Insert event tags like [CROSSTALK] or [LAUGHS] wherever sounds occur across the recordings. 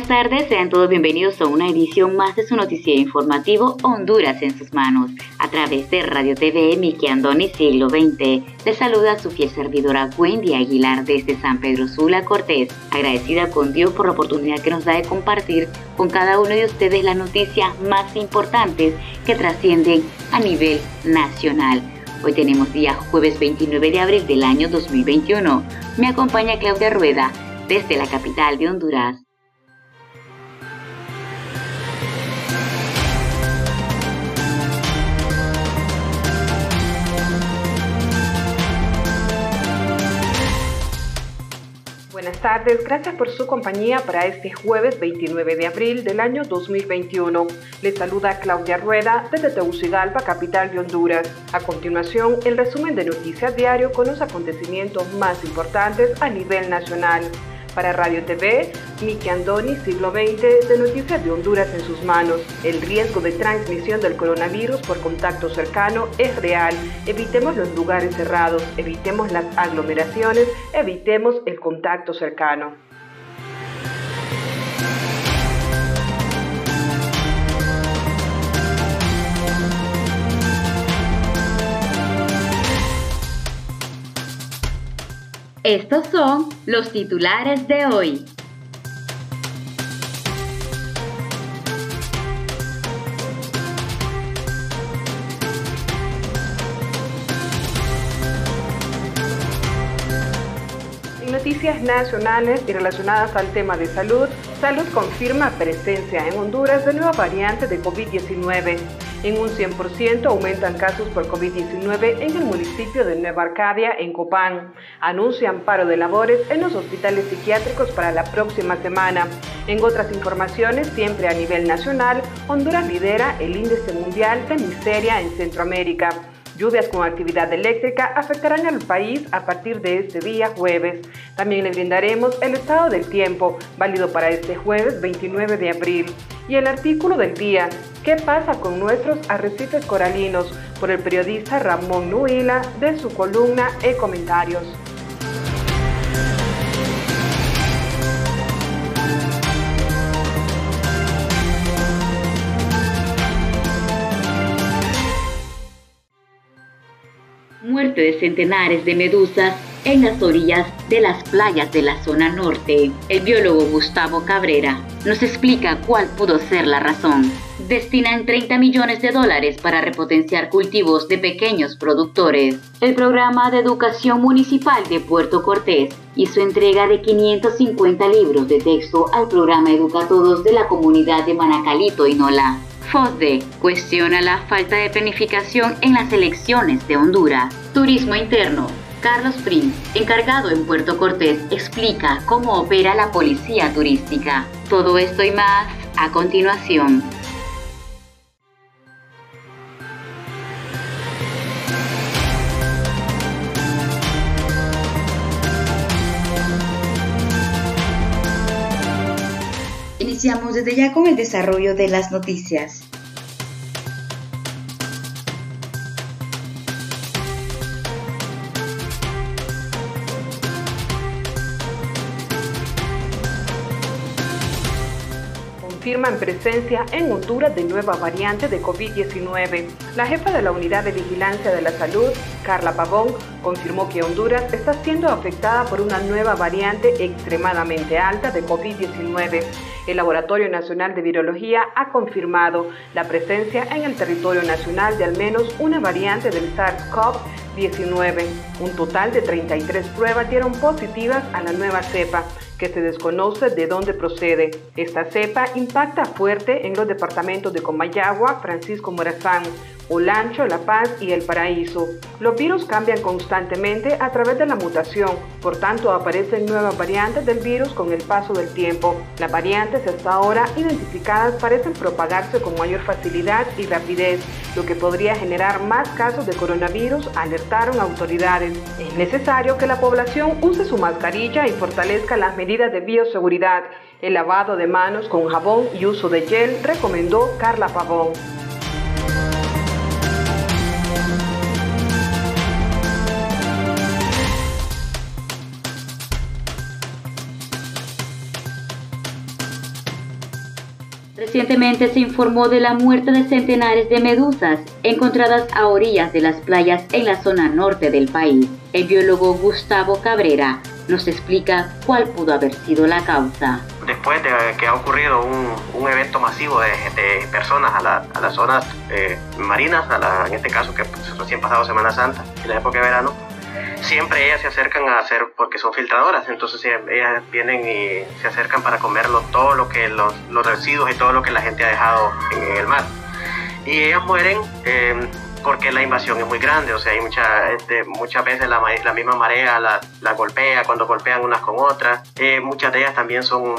Buenas tardes, sean todos bienvenidos a una edición más de su noticiero informativo Honduras en sus manos, a través de Radio TV Miki Andoni Siglo XX. Les saluda su fiel servidora Wendy Aguilar desde San Pedro Sula Cortés, agradecida con Dios por la oportunidad que nos da de compartir con cada uno de ustedes las noticias más importantes que trascienden a nivel nacional. Hoy tenemos día jueves 29 de abril del año 2021. Me acompaña Claudia Rueda desde la capital de Honduras. Buenas tardes, gracias por su compañía para este jueves 29 de abril del año 2021. Les saluda Claudia Rueda desde Tegucigalpa, capital de Honduras. A continuación, el resumen de Noticias Diario con los acontecimientos más importantes a nivel nacional. Para Radio TV, Miki Andoni, siglo XX, de Noticias de Honduras en sus manos. El riesgo de transmisión del coronavirus por contacto cercano es real. Evitemos los lugares cerrados, evitemos las aglomeraciones, evitemos el contacto cercano. Estos son los titulares de hoy. Noticias nacionales y relacionadas al tema de salud, Salud confirma presencia en Honduras de nueva variante de COVID-19. En un 100% aumentan casos por COVID-19 en el municipio de Nueva Arcadia, en Copán. Anuncian paro de labores en los hospitales psiquiátricos para la próxima semana. En otras informaciones, siempre a nivel nacional, Honduras lidera el índice mundial de miseria en Centroamérica. Lluvias con actividad eléctrica afectarán al país a partir de este día jueves. También le brindaremos el estado del tiempo, válido para este jueves 29 de abril. Y el artículo del día, ¿qué pasa con nuestros arrecifes coralinos? por el periodista Ramón Nuila de su columna E Comentarios. De centenares de medusas en las orillas de las playas de la zona norte. El biólogo Gustavo Cabrera nos explica cuál pudo ser la razón. Destinan 30 millones de dólares para repotenciar cultivos de pequeños productores. El programa de educación municipal de Puerto Cortés hizo entrega de 550 libros de texto al programa Educatodos de la comunidad de Manacalito y Nola. FOSDE cuestiona la falta de planificación en las elecciones de Honduras. Turismo interno. Carlos Prince, encargado en Puerto Cortés, explica cómo opera la policía turística. Todo esto y más a continuación. Iniciamos desde ya con el desarrollo de las noticias. confirman presencia en Honduras de nueva variante de COVID-19. La jefa de la Unidad de Vigilancia de la Salud, Carla Pavón, confirmó que Honduras está siendo afectada por una nueva variante extremadamente alta de COVID-19. El Laboratorio Nacional de Virología ha confirmado la presencia en el territorio nacional de al menos una variante del SARS-CoV-19. Un total de 33 pruebas dieron positivas a la nueva cepa que se desconoce de dónde procede. Esta cepa impacta fuerte en los departamentos de Comayagua, Francisco Morazán, Olancho, La Paz y El Paraíso. Los virus cambian constantemente a través de la mutación, por tanto aparecen nuevas variantes del virus con el paso del tiempo. Las variantes hasta ahora identificadas parecen propagarse con mayor facilidad y rapidez, lo que podría generar más casos de coronavirus, alertaron autoridades. Es necesario que la población use su mascarilla y fortalezca las medidas de bioseguridad. El lavado de manos con jabón y uso de gel, recomendó Carla Pavón. Recientemente se informó de la muerte de centenares de medusas encontradas a orillas de las playas en la zona norte del país. El biólogo Gustavo Cabrera nos explica cuál pudo haber sido la causa. Después de que ha ocurrido un, evento masivo de, personas a, las zonas eh, marinas, en este caso que pues, recién pasado Semana Santa, en la época de verano, siempre ellas se acercan a hacer, porque son filtradoras, entonces ellas vienen y se acercan para comerlo todo lo que los, residuos y todo lo que la gente ha dejado en, el mar. Y ellas mueren eh, porque la invasión es muy grande, o sea, hay este, muchas veces la, la misma marea la, la, golpea cuando golpean unas con otras. Eh, muchas de ellas también son,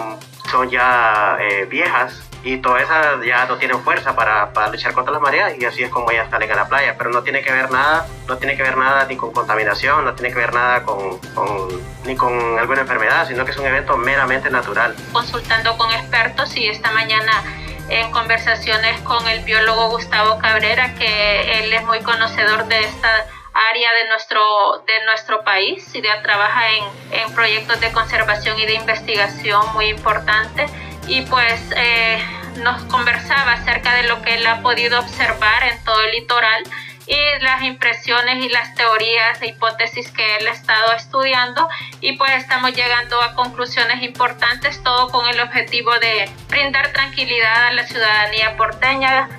son ya eh, viejas y todas esas ya no tienen fuerza para, para, luchar contra las mareas y así es como ellas salen a la playa, pero no tiene que ver nada, no tiene que ver nada ni con contaminación, no tiene que ver nada con, con, ni con alguna enfermedad, sino que es un evento meramente natural. Consultando con expertos y esta mañana en conversaciones con el biólogo Gustavo Cabrera, que él es muy conocedor de esta área de nuestro, de nuestro país y ya trabaja en, en proyectos de conservación y de investigación muy importantes y pues eh, nos conversaba acerca de lo que él ha podido observar en todo el litoral y las impresiones y las teorías e hipótesis que él ha estado estudiando. Y pues estamos llegando a conclusiones importantes, todo con el objetivo de brindar tranquilidad a la ciudadanía porteña,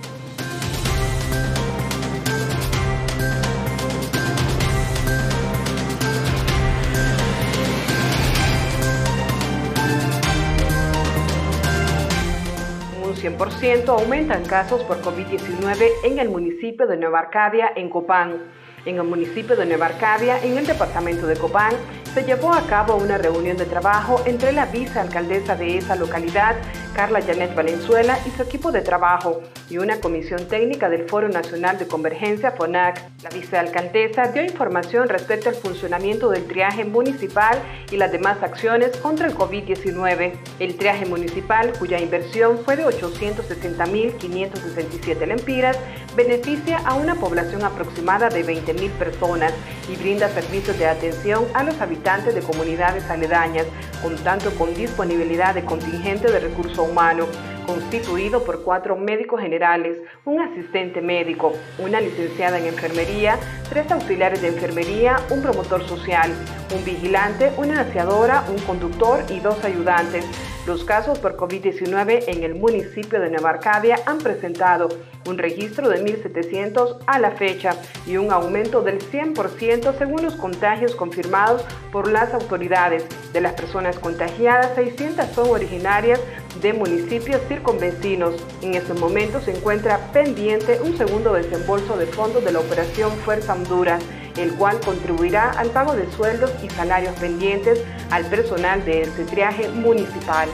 100% aumentan casos por COVID-19 en el municipio de Nueva Arcadia, en Copán. En el municipio de Nueva Arcadia, en el departamento de Copán, se llevó a cabo una reunión de trabajo entre la vicealcaldesa de esa localidad, Carla Janet Valenzuela, y su equipo de trabajo, y una comisión técnica del Foro Nacional de Convergencia, FONAC. La vicealcaldesa dio información respecto al funcionamiento del triaje municipal y las demás acciones contra el COVID-19. El triaje municipal, cuya inversión fue de 860.567 lempiras, beneficia a una población aproximada de 20.000 personas y brinda servicios de atención a los habitantes de comunidades aledañas, contando con disponibilidad de contingente de recurso humano constituido por cuatro médicos generales, un asistente médico, una licenciada en enfermería, tres auxiliares de enfermería, un promotor social, un vigilante, una aseadora, un conductor y dos ayudantes. Los casos por COVID-19 en el municipio de Nueva Arcadia han presentado un registro de 1.700 a la fecha y un aumento del 100% según los contagios confirmados por las autoridades. De las personas contagiadas, 600 son originarias de municipios circunvecinos. En este momento se encuentra pendiente un segundo desembolso de fondos de la operación Fuerza Honduras el cual contribuirá al pago de sueldos y salarios pendientes al personal de este triaje municipal.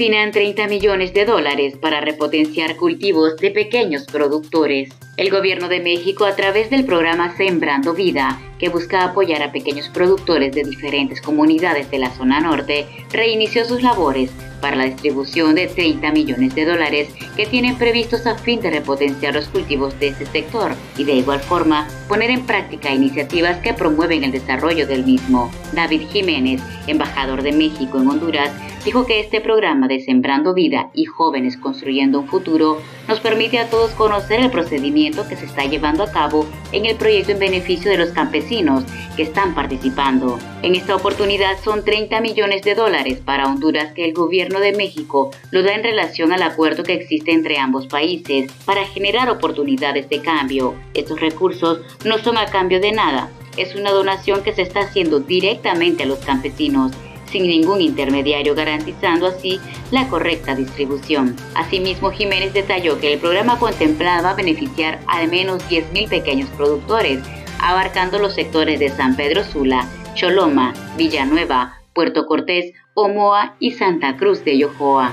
destinan 30 millones de dólares para repotenciar cultivos de pequeños productores. El gobierno de México, a través del programa Sembrando Vida, que busca apoyar a pequeños productores de diferentes comunidades de la zona norte, reinició sus labores para la distribución de 30 millones de dólares que tienen previstos a fin de repotenciar los cultivos de ese sector y de igual forma poner en práctica iniciativas que promueven el desarrollo del mismo. David Jiménez, embajador de México en Honduras, dijo que este programa de Sembrando Vida y Jóvenes Construyendo un Futuro nos permite a todos conocer el procedimiento que se está llevando a cabo en el proyecto en beneficio de los campesinos que están participando. En esta oportunidad son 30 millones de dólares para Honduras que el gobierno de México lo da en relación al acuerdo que existe entre ambos países para generar oportunidades de cambio. Estos recursos no son a cambio de nada, es una donación que se está haciendo directamente a los campesinos sin ningún intermediario, garantizando así la correcta distribución. Asimismo, Jiménez detalló que el programa contemplaba beneficiar al menos 10.000 pequeños productores, abarcando los sectores de San Pedro Sula, Choloma, Villanueva, Puerto Cortés, Omoa y Santa Cruz de Yojoa.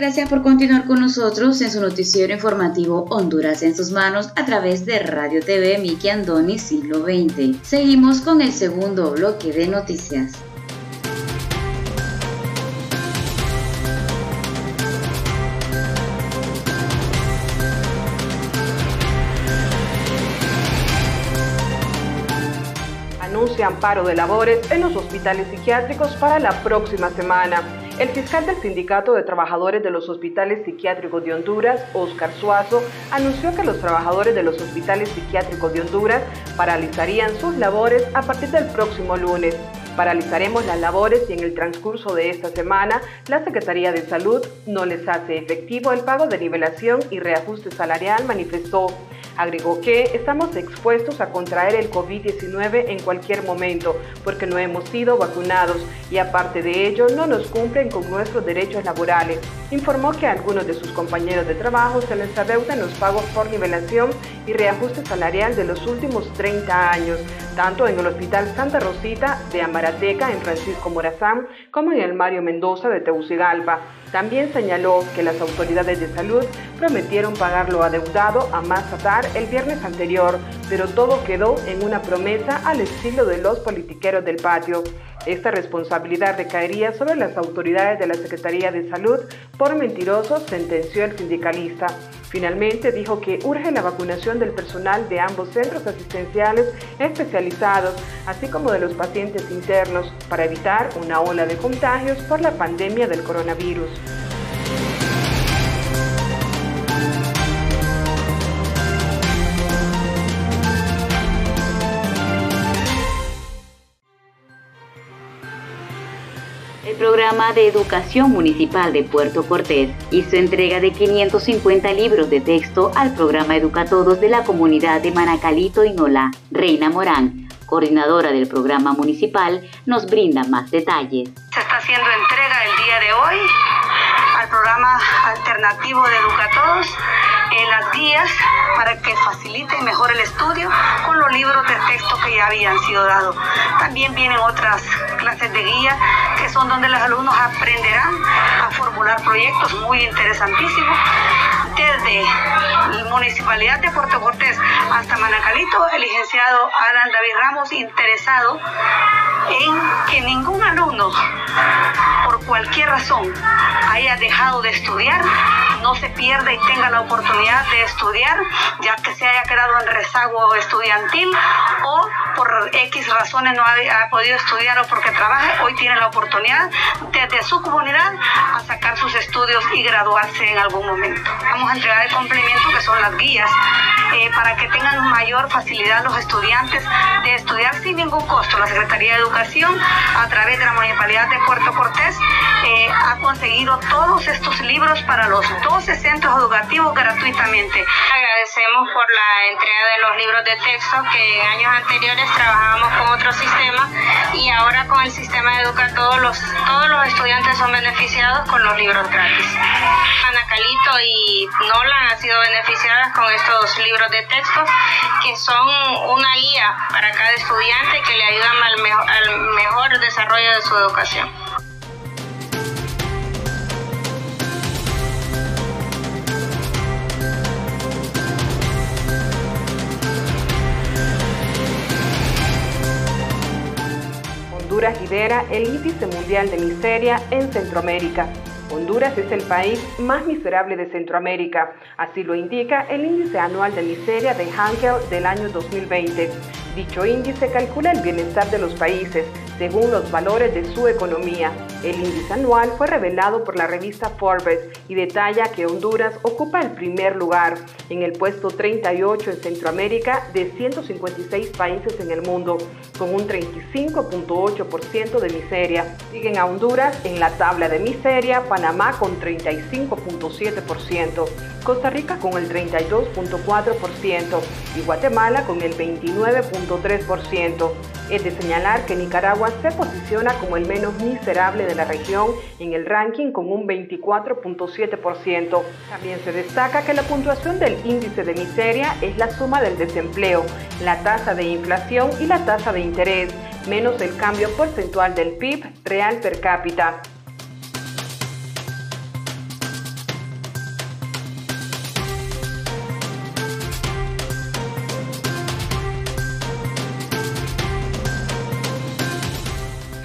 Gracias por continuar con nosotros en su noticiero informativo Honduras en sus manos a través de Radio TV Miki Andoni Siglo XX. Seguimos con el segundo bloque de noticias. Anuncia amparo de labores en los hospitales psiquiátricos para la próxima semana. El fiscal del Sindicato de Trabajadores de los Hospitales Psiquiátricos de Honduras, Oscar Suazo, anunció que los trabajadores de los hospitales psiquiátricos de Honduras paralizarían sus labores a partir del próximo lunes. Paralizaremos las labores y en el transcurso de esta semana la Secretaría de Salud no les hace efectivo el pago de nivelación y reajuste salarial, manifestó. Agregó que estamos expuestos a contraer el COVID-19 en cualquier momento porque no hemos sido vacunados y aparte de ello no nos cumplen con nuestros derechos laborales. Informó que algunos de sus compañeros de trabajo se les adeudan los pagos por nivelación y reajuste salarial de los últimos 30 años, tanto en el Hospital Santa Rosita de Amarateca en Francisco Morazán como en el Mario Mendoza de Tegucigalpa. También señaló que las autoridades de salud prometieron pagar lo adeudado a Mazatar el viernes anterior, pero todo quedó en una promesa al estilo de los politiqueros del patio. Esta responsabilidad recaería sobre las autoridades de la Secretaría de Salud por mentirosos, sentenció el sindicalista. Finalmente dijo que urge la vacunación del personal de ambos centros asistenciales especializados, así como de los pacientes internos, para evitar una ola de contagios por la pandemia del coronavirus. Programa de Educación Municipal de Puerto Cortés hizo entrega de 550 libros de texto al programa Educatodos de la comunidad de Manacalito y Nola. Reina Morán, coordinadora del programa municipal, nos brinda más detalles. Se está haciendo entrega el día de hoy programa alternativo de Educatodos en las guías para que facilite mejor el estudio con los libros de texto que ya habían sido dados. También vienen otras clases de guía que son donde los alumnos aprenderán a formular proyectos muy interesantísimos desde la Municipalidad de Puerto Cortés hasta Manacalito, el licenciado Alan David Ramos interesado en que ningún alumno, cualquier razón, haya dejado de estudiar, no se pierda y tenga la oportunidad de estudiar, ya que se haya quedado en rezago estudiantil o por X razones no ha, podido estudiar o porque trabaja, hoy tiene la oportunidad desde su comunidad a sacar sus estudios y graduarse en algún momento. Vamos a entregar el complemento que son las guías eh, para que tengan mayor facilidad los estudiantes de estudiar sin ningún costo. La Secretaría de Educación, a través de la Municipalidad de Puerto Cortés, eh, ha conseguido todos estos libros para los 12 centros educativos gratuitamente. Agradecemos por la entrega de los libros de texto que en años anteriores trabajábamos con otro sistema y ahora con el sistema Educa todos los, todos los estudiantes son beneficiados con los libros gratis. Ana Calito y Nolan han sido beneficiadas con estos libros de texto que son una guía para cada estudiante que le ayudan al, mejor, al mejor desarrollo de su educación. Honduras lidera el índice mundial de miseria en Centroamérica. Honduras es el país más miserable de Centroamérica, así lo indica el índice anual de miseria de Hankel del año 2020. Dicho índice calcula el bienestar de los países según los valores de su economía. El índice anual fue revelado por la revista Forbes y detalla que Honduras ocupa el primer lugar en el puesto 38 en Centroamérica de 156 países en el mundo, con un 35.8% de miseria. Siguen a Honduras en la tabla de miseria Panamá con 35.7%, Costa Rica con el 32.4% y Guatemala con el 29.3%. Es de señalar que Nicaragua se posiciona como el menos miserable de la región en el ranking con un 24.7%. También se destaca que la puntuación del índice de miseria es la suma del desempleo, la tasa de inflación y la tasa de interés, menos el cambio porcentual del PIB real per cápita.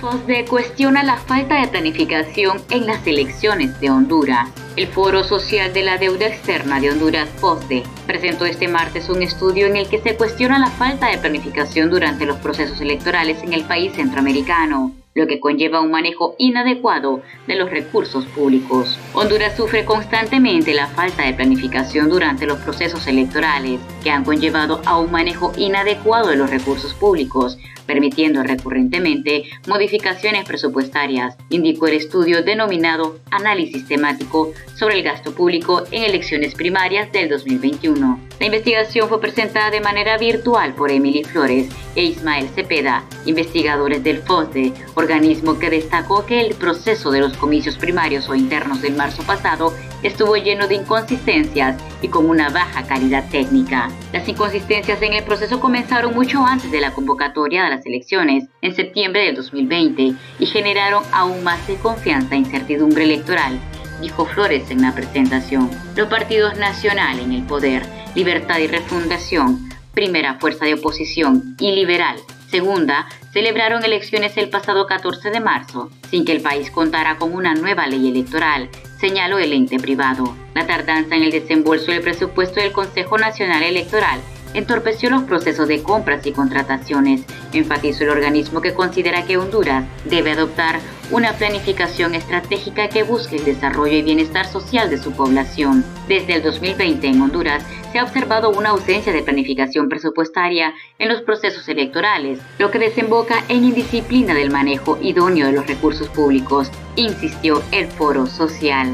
FOSDE cuestiona la falta de planificación en las elecciones de Honduras. El Foro Social de la Deuda Externa de Honduras, FOSDE, presentó este martes un estudio en el que se cuestiona la falta de planificación durante los procesos electorales en el país centroamericano lo que conlleva un manejo inadecuado de los recursos públicos. Honduras sufre constantemente la falta de planificación durante los procesos electorales, que han conllevado a un manejo inadecuado de los recursos públicos, permitiendo recurrentemente modificaciones presupuestarias, indicó el estudio denominado Análisis temático sobre el gasto público en elecciones primarias del 2021. La investigación fue presentada de manera virtual por Emily Flores e Ismael Cepeda, investigadores del FOSDE, organismo que destacó que el proceso de los comicios primarios o internos del marzo pasado estuvo lleno de inconsistencias y con una baja calidad técnica. Las inconsistencias en el proceso comenzaron mucho antes de la convocatoria de las elecciones, en septiembre del 2020, y generaron aún más de confianza e incertidumbre electoral, dijo Flores en la presentación. Los partidos nacional en el poder, Libertad y Refundación, primera fuerza de oposición, y Liberal, segunda, celebraron elecciones el pasado 14 de marzo, sin que el país contara con una nueva ley electoral, señaló el ente privado. La tardanza en el desembolso del presupuesto del Consejo Nacional Electoral entorpeció los procesos de compras y contrataciones, enfatizó el organismo que considera que Honduras debe adoptar una planificación estratégica que busque el desarrollo y bienestar social de su población. Desde el 2020 en Honduras se ha observado una ausencia de planificación presupuestaria en los procesos electorales, lo que desemboca en indisciplina del manejo idóneo de los recursos públicos, insistió el foro social.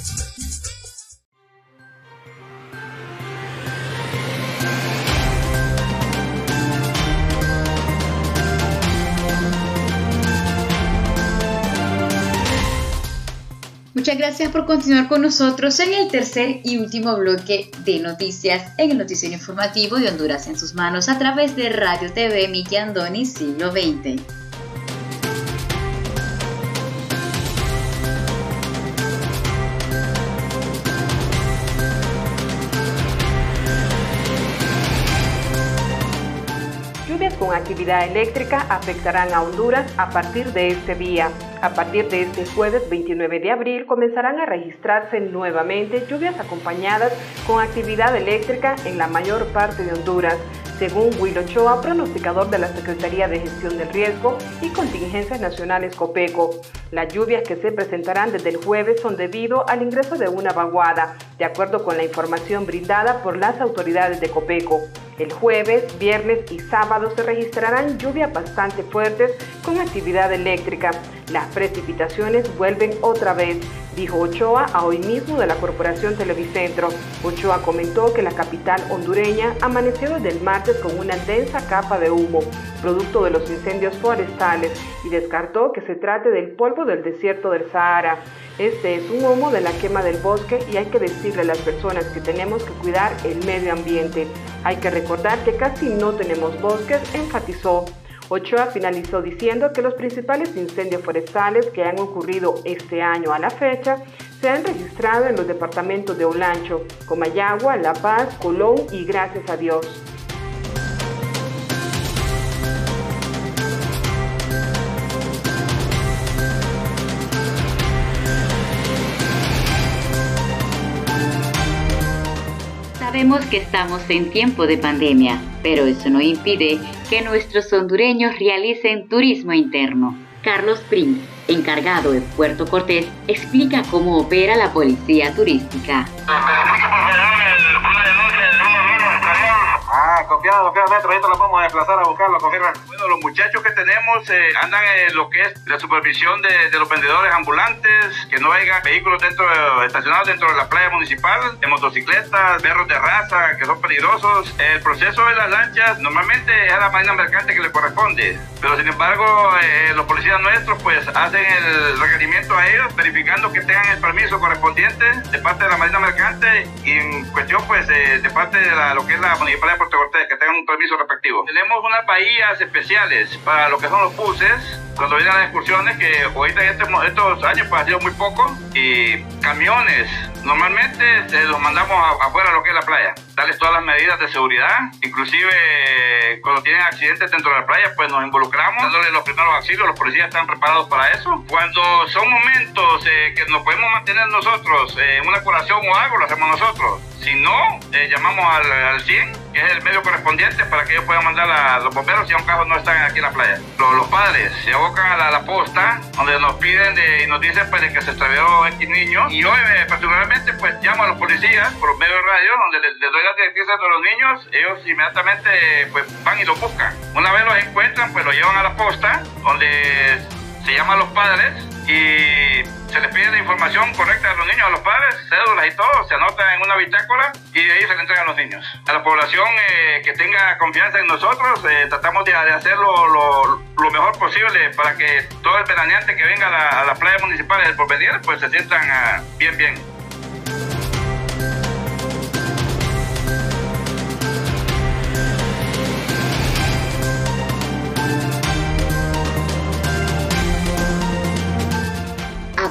Muchas gracias por continuar con nosotros en el tercer y último bloque de noticias en el noticiero informativo de Honduras en sus manos a través de Radio TV Miki Andoni Siglo XX. Lluvias con actividad eléctrica afectarán a Honduras a partir de este día. A partir de este jueves 29 de abril comenzarán a registrarse nuevamente lluvias acompañadas con actividad eléctrica en la mayor parte de Honduras. según Will Ochoa, pronosticador de la Secretaría de Gestión del Riesgo y Contingencias Nacionales COPECO. Las lluvias que se presentarán desde el jueves son debido al ingreso de una vaguada, de acuerdo con la información brindada por las autoridades de COPECO. El jueves, viernes y sábado se registrarán lluvias bastante fuertes con actividad eléctrica. Las precipitaciones vuelven otra vez, dijo Ochoa a hoy mismo de la Corporación Televicentro. Ochoa comentó que la capital hondureña amaneció desde el martes con una densa capa de humo, producto de los incendios forestales, y descartó que se trate del polvo del desierto del Sahara. Este es un humo de la quema del bosque y hay que decirle a las personas que tenemos que cuidar el medio ambiente. Hay que recordar que casi no tenemos bosques, enfatizó. Ochoa finalizó diciendo que los principales incendios forestales que han ocurrido este año a la fecha se han registrado en los departamentos de Olancho, Comayagua, La Paz, Colón y Gracias a Dios. Sabemos que estamos en tiempo de pandemia, pero eso no impide que nuestros hondureños realicen turismo interno. Carlos Prince, encargado de Puerto Cortés, explica cómo opera la policía turística. [LAUGHS] Ah, confiado, metro, ahorita lo vamos a desplazar a buscarlo, confirma. Bueno, los muchachos que tenemos eh, andan en lo que es la supervisión de, de, los vendedores ambulantes, que no haya vehículos dentro estacionados dentro de la playa municipal, de motocicletas, perros de raza, que son peligrosos. El proceso de las lanchas normalmente es a la marina mercante que le corresponde, pero sin embargo eh, los policías nuestros pues hacen el requerimiento a ellos, verificando que tengan el permiso correspondiente de parte de la marina mercante y en cuestión pues eh, de parte de la, lo que es la municipalidad Puerto Que tengan un permiso respectivo. Tenemos unas bahías especiales para lo que son los buses, cuando vienen las excursiones, que ahorita en este, estos años pues ha sido muy poco, y camiones, normalmente se los mandamos afuera a lo que es la playa, darles todas las medidas de seguridad, inclusive cuando tienen accidentes dentro de la playa, pues nos involucramos, dándoles los primeros auxilios, los policías están preparados para eso. Cuando son momentos eh, que nos podemos mantener nosotros eh, una curación o algo, lo hacemos nosotros. Si no, eh, llamamos al, al 100, que es el medio correspondiente para que ellos puedan mandar a los bomberos si a un caso no están aquí en la playa. Los, padres se abocan a la, posta, donde nos piden de, y nos dicen pues, que se extravió X niño. Y hoy, eh, particularmente, pues llamo a los policías por medio de radio, donde les, les doy las directrices de los niños. Ellos inmediatamente pues, van y los buscan. Una vez los encuentran, pues los llevan a la posta, donde se llaman a los padres y se les pide la información correcta a los niños, a los padres, cédulas y todo, se anota en una bitácora y de ahí se le entrega a los niños. A la población eh, que tenga confianza en nosotros, eh, tratamos de, de hacerlo lo, mejor posible para que todo el veraneante que venga a la, a la playa municipal del porvenir, pues se sientan uh, bien, bien.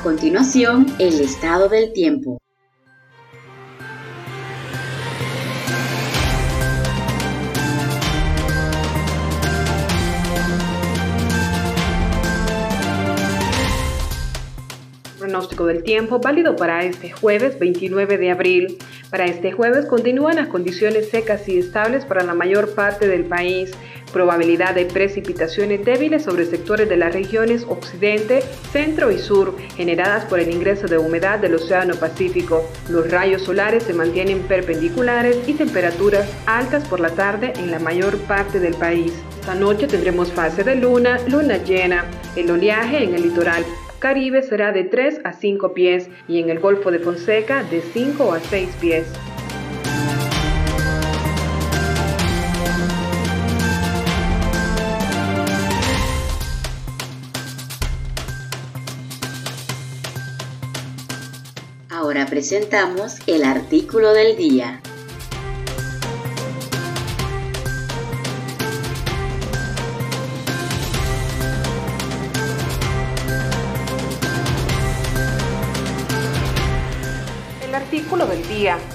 A continuación, el estado del tiempo. Pronóstico del tiempo válido para este jueves 29 de abril. Para este jueves continúan las condiciones secas y estables para la mayor parte del país. Probabilidad de precipitaciones débiles sobre sectores de las regiones occidente, centro y sur, generadas por el ingreso de humedad del Océano Pacífico. Los rayos solares se mantienen perpendiculares y temperaturas altas por la tarde en la mayor parte del país. Esta noche tendremos fase de luna, luna llena. El oleaje en el litoral Caribe será de 3 a 5 pies y en el Golfo de Fonseca de 5 a 6 pies. Ahora presentamos el artículo del día.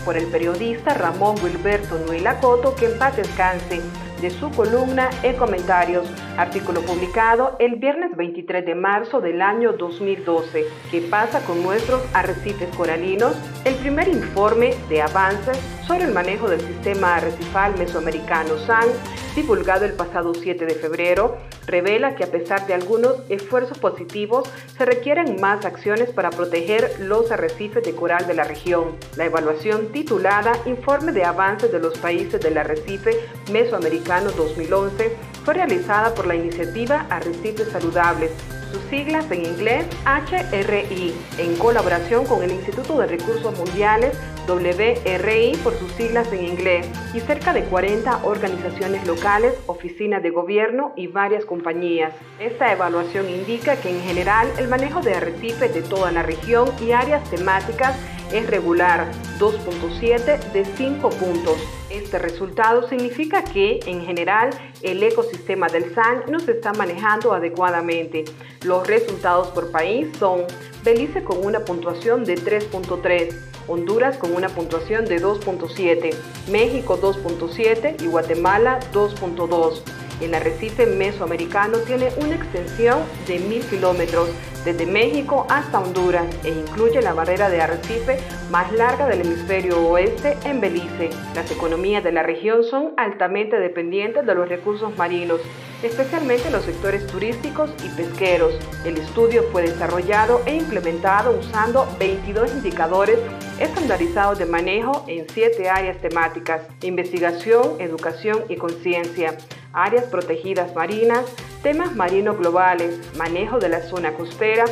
Por el periodista Ramón Wilberto Nuela Coto, que en paz descanse, de su columna en comentarios Artículo publicado el viernes 23 de marzo del año 2012. ¿Qué pasa con nuestros arrecifes coralinos? El primer informe de avances sobre el manejo del sistema arrecifal mesoamericano SAN, divulgado el pasado 7 de febrero, revela que a pesar de algunos esfuerzos positivos, se requieren más acciones para proteger los arrecifes de coral de la región. La evaluación titulada Informe de avances de los países del arrecife mesoamericano 2011 fue realizada por la iniciativa Arrecifes Saludables, sus siglas en inglés HRI, en colaboración con el Instituto de Recursos Mundiales WRI por sus siglas en inglés y cerca de 40 organizaciones locales, oficinas de gobierno y varias compañías. Esta evaluación indica que en general el manejo de arrecifes de toda la región y áreas temáticas es regular, 2.7 de 5 puntos. Este resultado significa que, en general, el ecosistema del SAN no se está manejando adecuadamente. Los resultados por país son Belice con una puntuación de 3.3, Honduras con una puntuación de 2.7, México 2.7 y Guatemala 2.2. El arrecife mesoamericano tiene una extensión de mil kilómetros desde México hasta Honduras e incluye la barrera de arrecife más larga del hemisferio oeste en Belice. Las economías de la región son altamente dependientes de los recursos marinos, especialmente los sectores turísticos y pesqueros. El estudio fue desarrollado e implementado usando 22 indicadores estandarizados de manejo en siete áreas temáticas, investigación, educación y conciencia áreas protegidas marinas, temas marinos globales, manejo de la zona costera,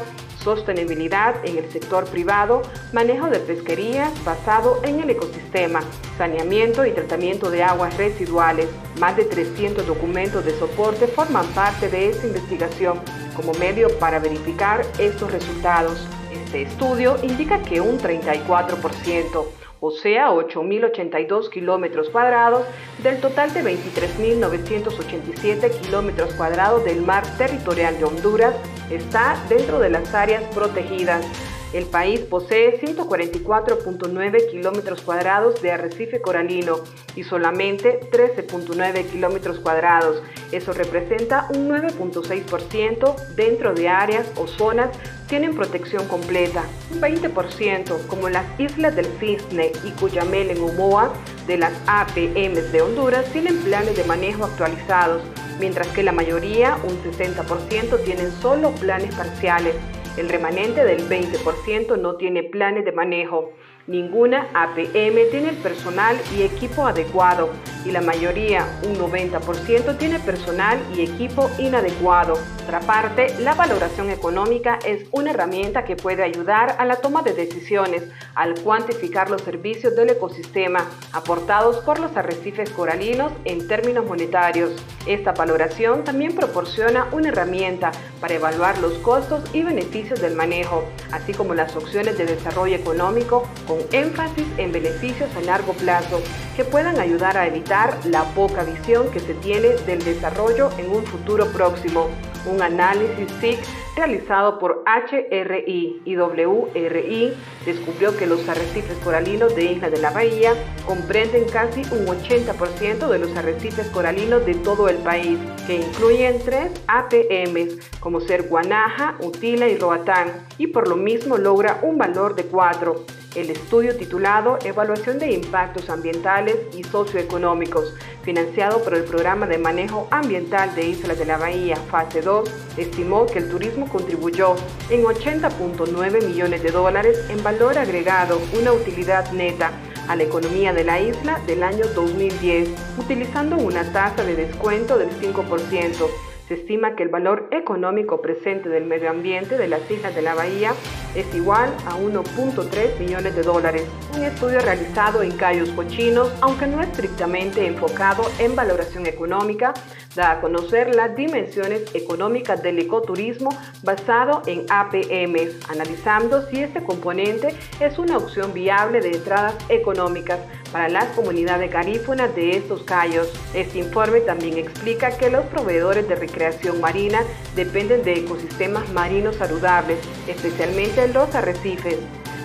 sostenibilidad en el sector privado, manejo de pesquería basado en el ecosistema, saneamiento y tratamiento de aguas residuales. Más de 300 documentos de soporte forman parte de esta investigación como medio para verificar estos resultados. Este estudio indica que un 34% o sea 8.082 kilómetros cuadrados del total de 23.987 kilómetros cuadrados del mar territorial de Honduras, está dentro de las áreas protegidas. El país posee 144.9 kilómetros cuadrados de arrecife coralino y solamente 13.9 kilómetros cuadrados. Eso representa un 9.6% dentro de áreas o zonas tienen protección completa. Un 20%, como las islas del Cisne y Cuyamel en Omoa, de las APMs de Honduras, tienen planes de manejo actualizados, mientras que la mayoría, un 60%, tienen solo planes parciales. El remanente del 20% no tiene planes de manejo. Ninguna APM tiene el personal y equipo adecuado y la mayoría, un 90%, tiene personal y equipo inadecuado. Por otra parte, la valoración económica es una herramienta que puede ayudar a la toma de decisiones al cuantificar los servicios del ecosistema aportados por los arrecifes coralinos en términos monetarios. Esta valoración también proporciona una herramienta para evaluar los costos y beneficios del manejo, así como las opciones de desarrollo económico con énfasis en beneficios a largo plazo que puedan ayudar a evitar la poca visión que se tiene del desarrollo en un futuro próximo. Un análisis SIC realizado por HRI y WRI descubrió que los arrecifes coralinos de Isla de la Bahía comprenden casi un 80% de los arrecifes coralinos de todo el país, que incluyen tres APMs, como ser Guanaja, Utila y Roatán, y por lo mismo logra un valor de 4. El estudio titulado Evaluación de Impactos Ambientales y Socioeconómicos, financiado por el Programa de Manejo Ambiental de Islas de la Bahía, fase 2, estimó que el turismo contribuyó en 80.9 millones de dólares en valor agregado, una utilidad neta a la economía de la isla del año 2010, utilizando una tasa de descuento del 5%. Se estima que el valor económico presente del medio ambiente de las islas de la bahía es igual a 1.3 millones de dólares. Un estudio realizado en Cayos Cochinos, aunque no estrictamente enfocado en valoración económica, da a conocer las dimensiones económicas del ecoturismo basado en APMs, analizando si este componente es una opción viable de entradas económicas para las comunidades garífunas de estos cayos. Este informe también explica que los proveedores de recreación marina dependen de ecosistemas marinos saludables, especialmente los arrecifes.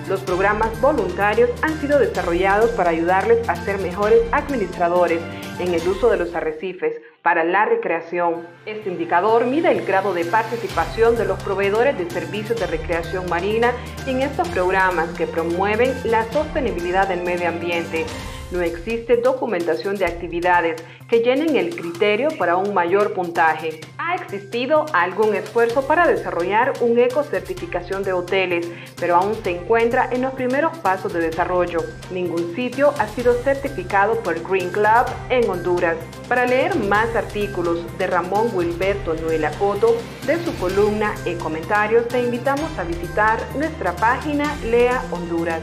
Los programas voluntarios han sido desarrollados para ayudarles a ser mejores administradores en el uso de los arrecifes para la recreación. Este indicador mide el grado de participación de los proveedores de servicios de recreación marina en estos programas que promueven la sostenibilidad del medio ambiente no existe documentación de actividades que llenen el criterio para un mayor puntaje. Ha existido algún esfuerzo para desarrollar un eco-certificación de hoteles, pero aún se encuentra en los primeros pasos de desarrollo. Ningún sitio ha sido certificado por Green Club en Honduras. Para leer más artículos de Ramón Wilberto Noela Coto, de su columna y comentarios, te invitamos a visitar nuestra página Lea Honduras.